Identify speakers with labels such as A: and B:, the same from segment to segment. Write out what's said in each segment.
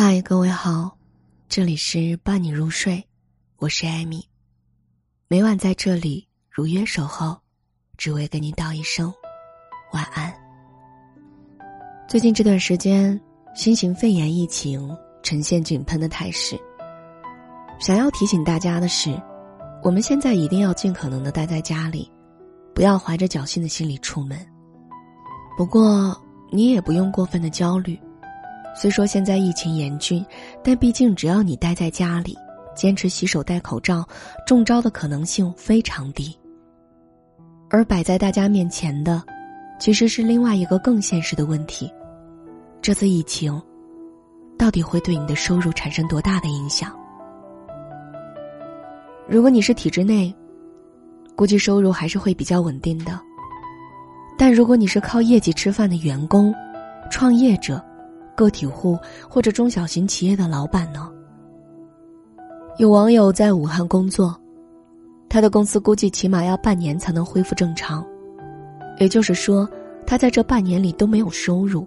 A: 嗨，各位好，这里是伴你入睡，我是艾米。每晚在这里如约守候，只为跟你道一声晚安。最近这段时间，新型肺炎疫情呈现井喷的态势。想要提醒大家的是，我们现在一定要尽可能的待在家里，不要怀着侥幸的心理出门。不过，你也不用过分的焦虑。虽说现在疫情严峻，但毕竟只要你待在家里，坚持洗手、戴口罩，中招的可能性非常低。而摆在大家面前的，其实是另外一个更现实的问题：这次疫情，到底会对你的收入产生多大的影响？如果你是体制内，估计收入还是会比较稳定的；但如果你是靠业绩吃饭的员工、创业者，个体户或者中小型企业的老板呢？有网友在武汉工作，他的公司估计起码要半年才能恢复正常，也就是说，他在这半年里都没有收入，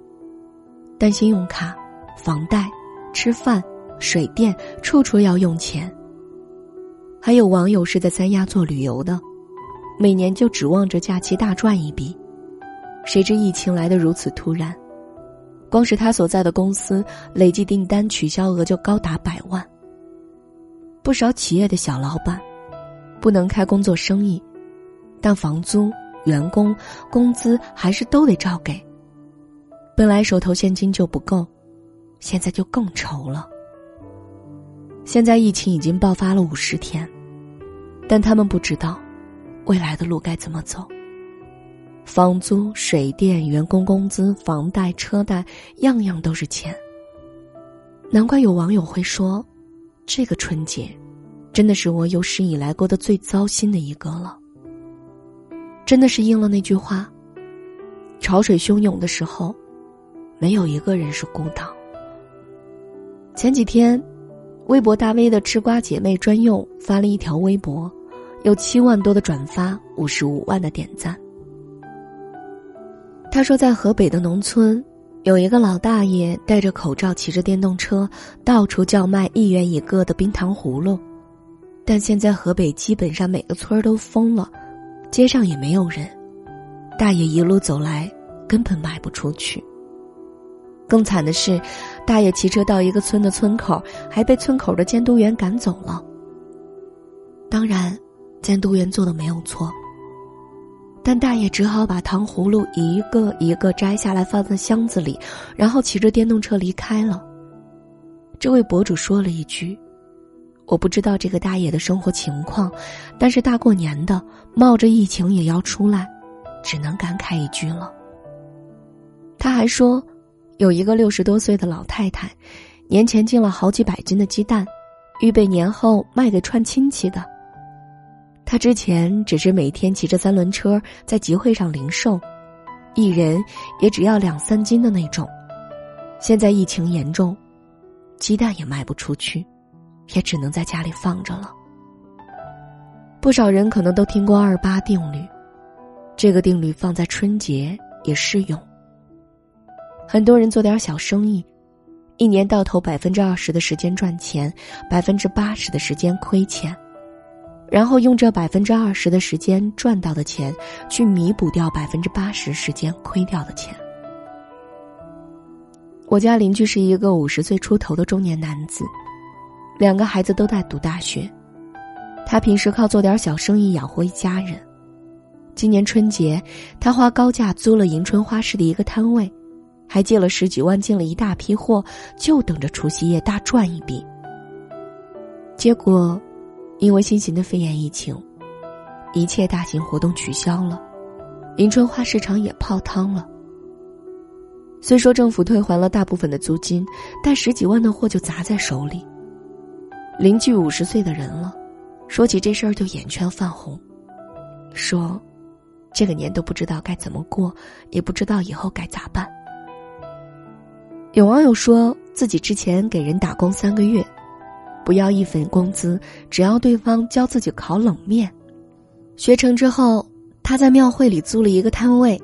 A: 但信用卡、房贷、吃饭、水电，处处要用钱。还有网友是在三亚做旅游的，每年就指望着假期大赚一笔，谁知疫情来得如此突然。光是他所在的公司，累计订单取消额就高达百万。不少企业的小老板，不能开工做生意，但房租、员工工资还是都得照给。本来手头现金就不够，现在就更愁了。现在疫情已经爆发了五十天，但他们不知道，未来的路该怎么走。房租、水电、员工工资、房贷、车贷，样样都是钱。难怪有网友会说：“这个春节，真的是我有史以来过得最糟心的一个了。”真的是应了那句话：“潮水汹涌的时候，没有一个人是孤岛。”前几天，微博大 V 的吃瓜姐妹专用发了一条微博，有七万多的转发，五十五万的点赞。他说，在河北的农村，有一个老大爷戴着口罩，骑着电动车，到处叫卖一元一个的冰糖葫芦。但现在河北基本上每个村儿都封了，街上也没有人，大爷一路走来根本卖不出去。更惨的是，大爷骑车到一个村的村口，还被村口的监督员赶走了。当然，监督员做的没有错。但大爷只好把糖葫芦一个一个摘下来放在箱子里，然后骑着电动车离开了。这位博主说了一句：“我不知道这个大爷的生活情况，但是大过年的冒着疫情也要出来，只能感慨一句了。”他还说，有一个六十多岁的老太太，年前进了好几百斤的鸡蛋，预备年后卖给串亲戚的。他之前只是每天骑着三轮车在集会上零售，一人也只要两三斤的那种。现在疫情严重，鸡蛋也卖不出去，也只能在家里放着了。不少人可能都听过二八定律，这个定律放在春节也适用。很多人做点小生意，一年到头百分之二十的时间赚钱，百分之八十的时间亏钱。然后用这百分之二十的时间赚到的钱，去弥补掉百分之八十时间亏掉的钱。我家邻居是一个五十岁出头的中年男子，两个孩子都在读大学，他平时靠做点小生意养活一家人。今年春节，他花高价租了迎春花市的一个摊位，还借了十几万进了一大批货，就等着除夕夜大赚一笔。结果。因为新型的肺炎疫情，一切大型活动取消了，迎春花市场也泡汤了。虽说政府退还了大部分的租金，但十几万的货就砸在手里。邻居五十岁的人了，说起这事儿就眼圈泛红，说：“这个年都不知道该怎么过，也不知道以后该咋办。”有网友说自己之前给人打工三个月。不要一分工资，只要对方教自己烤冷面。学成之后，他在庙会里租了一个摊位，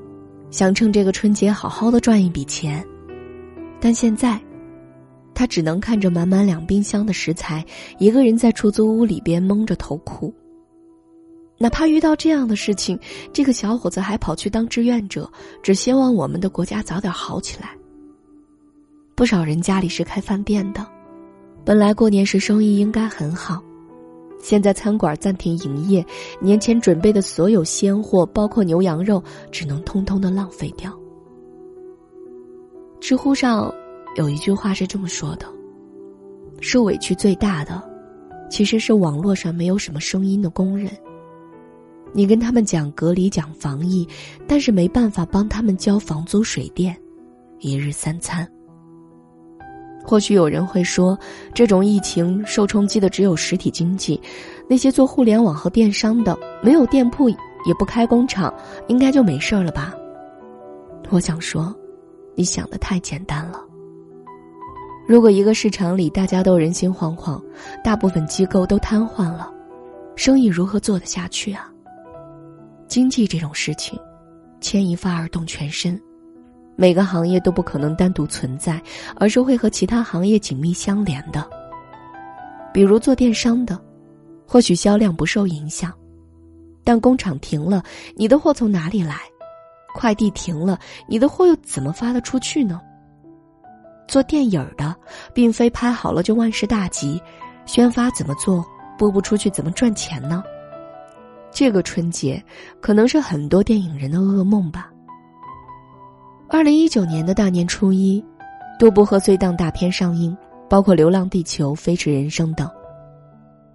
A: 想趁这个春节好好的赚一笔钱。但现在，他只能看着满满两冰箱的食材，一个人在出租屋里边蒙着头哭。哪怕遇到这样的事情，这个小伙子还跑去当志愿者，只希望我们的国家早点好起来。不少人家里是开饭店的，本来过年时生意应该很好，现在餐馆暂停营业，年前准备的所有鲜货，包括牛羊肉，只能通通的浪费掉。知乎上有一句话是这么说的：“受委屈最大的，其实是网络上没有什么声音的工人。你跟他们讲隔离、讲防疫，但是没办法帮他们交房租、水电，一日三餐。”或许有人会说，这种疫情受冲击的只有实体经济，那些做互联网和电商的，没有店铺也不开工厂，应该就没事了吧？我想说，你想的太简单了。如果一个市场里大家都人心惶惶，大部分机构都瘫痪了，生意如何做得下去啊？经济这种事情，牵一发而动全身。每个行业都不可能单独存在，而是会和其他行业紧密相连的。比如做电商的，或许销量不受影响，但工厂停了，你的货从哪里来？快递停了，你的货又怎么发得出去呢？做电影的，并非拍好了就万事大吉，宣发怎么做？播不出去怎么赚钱呢？这个春节，可能是很多电影人的噩梦吧。二零一九年的大年初一，多部贺岁档大片上映，包括《流浪地球》《飞驰人生》等。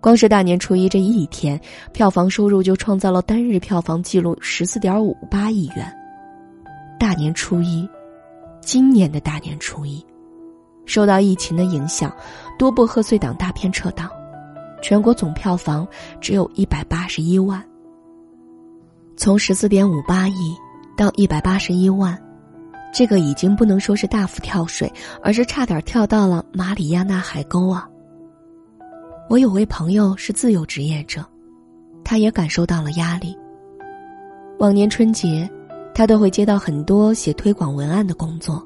A: 光是大年初一这一天，票房收入就创造了单日票房纪录十四点五八亿元。大年初一，今年的大年初一，受到疫情的影响，多部贺岁档大片撤档，全国总票房只有一百八十一万。从十四点五八亿到一百八十一万。这个已经不能说是大幅跳水，而是差点跳到了马里亚纳海沟啊！我有位朋友是自由职业者，他也感受到了压力。往年春节，他都会接到很多写推广文案的工作，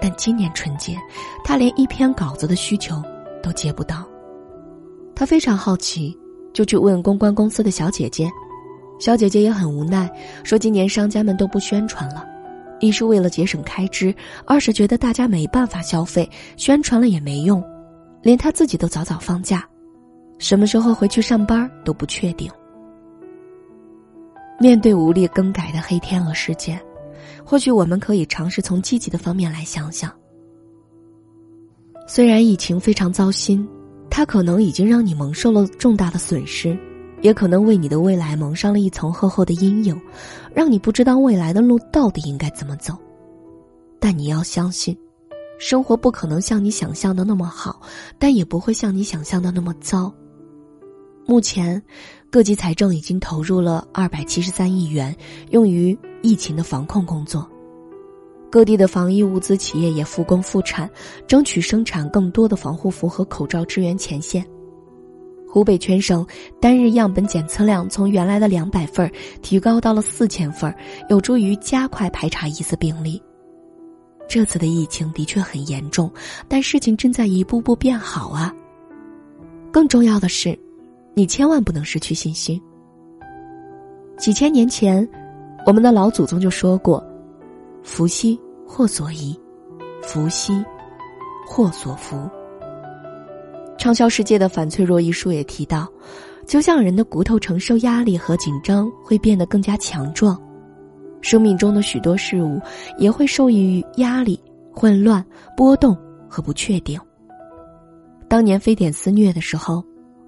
A: 但今年春节，他连一篇稿子的需求都接不到。他非常好奇，就去问公关公司的小姐姐，小姐姐也很无奈，说今年商家们都不宣传了。一是为了节省开支，二是觉得大家没办法消费，宣传了也没用，连他自己都早早放假，什么时候回去上班都不确定。面对无力更改的黑天鹅事件，或许我们可以尝试从积极的方面来想想。虽然疫情非常糟心，它可能已经让你蒙受了重大的损失。也可能为你的未来蒙上了一层厚厚的阴影，让你不知道未来的路到底应该怎么走。但你要相信，生活不可能像你想象的那么好，但也不会像你想象的那么糟。目前，各级财政已经投入了二百七十三亿元，用于疫情的防控工作。各地的防疫物资企业也复工复产，争取生产更多的防护服和口罩支援前线。湖北全省单日样本检测量从原来的两百份提高到了四千份有助于加快排查疑似病例。这次的疫情的确很严重，但事情正在一步步变好啊。更重要的是，你千万不能失去信心。几千年前，我们的老祖宗就说过：“福兮祸所倚，福兮祸所伏。”畅销世界的《反脆弱》一书也提到，就像人的骨头承受压力和紧张会变得更加强壮，生命中的许多事物也会受益于压力、混乱、波动和不确定。当年非典肆虐的时候，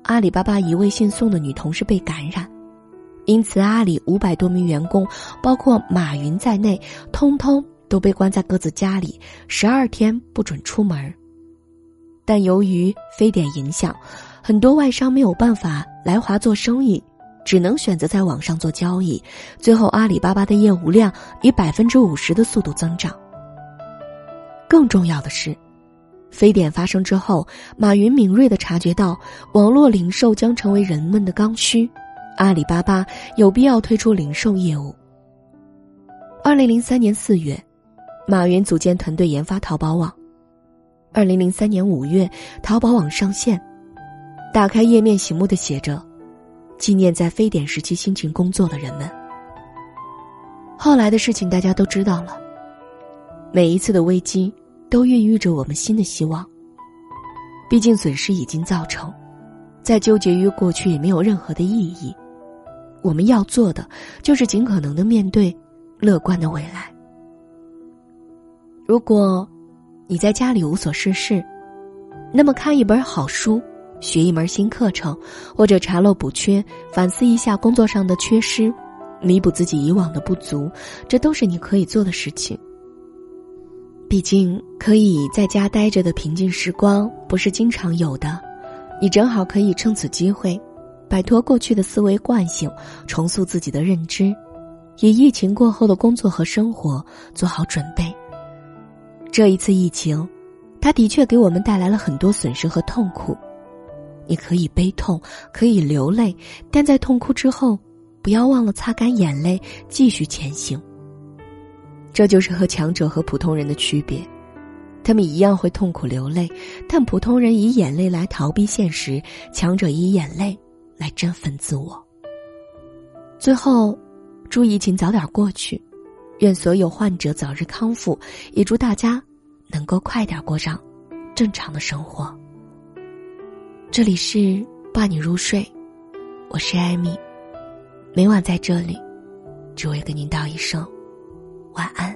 A: 阿里巴巴一位姓宋的女同事被感染，因此阿里五百多名员工，包括马云在内，通通都被关在各自家里，十二天不准出门。但由于非典影响，很多外商没有办法来华做生意，只能选择在网上做交易。最后，阿里巴巴的业务量以百分之五十的速度增长。更重要的是，非典发生之后，马云敏锐的察觉到网络零售将成为人们的刚需，阿里巴巴有必要推出零售业务。二零零三年四月，马云组建团队研发淘宝网。二零零三年五月，淘宝网上线，打开页面，醒目的写着：“纪念在非典时期辛勤工作的人们。”后来的事情大家都知道了。每一次的危机，都孕育着我们新的希望。毕竟损失已经造成，再纠结于过去也没有任何的意义。我们要做的，就是尽可能的面对乐观的未来。如果你在家里无所事事，那么看一本好书，学一门新课程，或者查漏补缺，反思一下工作上的缺失。弥补自己以往的不足，这都是你可以做的事情。毕竟可以在家待着的平静时光不是经常有的，你正好可以趁此机会，摆脱过去的思维惯性，重塑自己的认知，以疫情过后的工作和生活做好准备。这一次疫情，它的确给我们带来了很多损失和痛苦，你可以悲痛，可以流泪，但在痛哭之后。不要忘了擦干眼泪，继续前行。这就是和强者和普通人的区别，他们一样会痛苦流泪，但普通人以眼泪来逃避现实，强者以眼泪来振奋自我。最后，祝疫情早点过去，愿所有患者早日康复，也祝大家能够快点过上正常的生活。这里是伴你入睡，我是艾米。每晚在这里，只为跟您道一声晚安。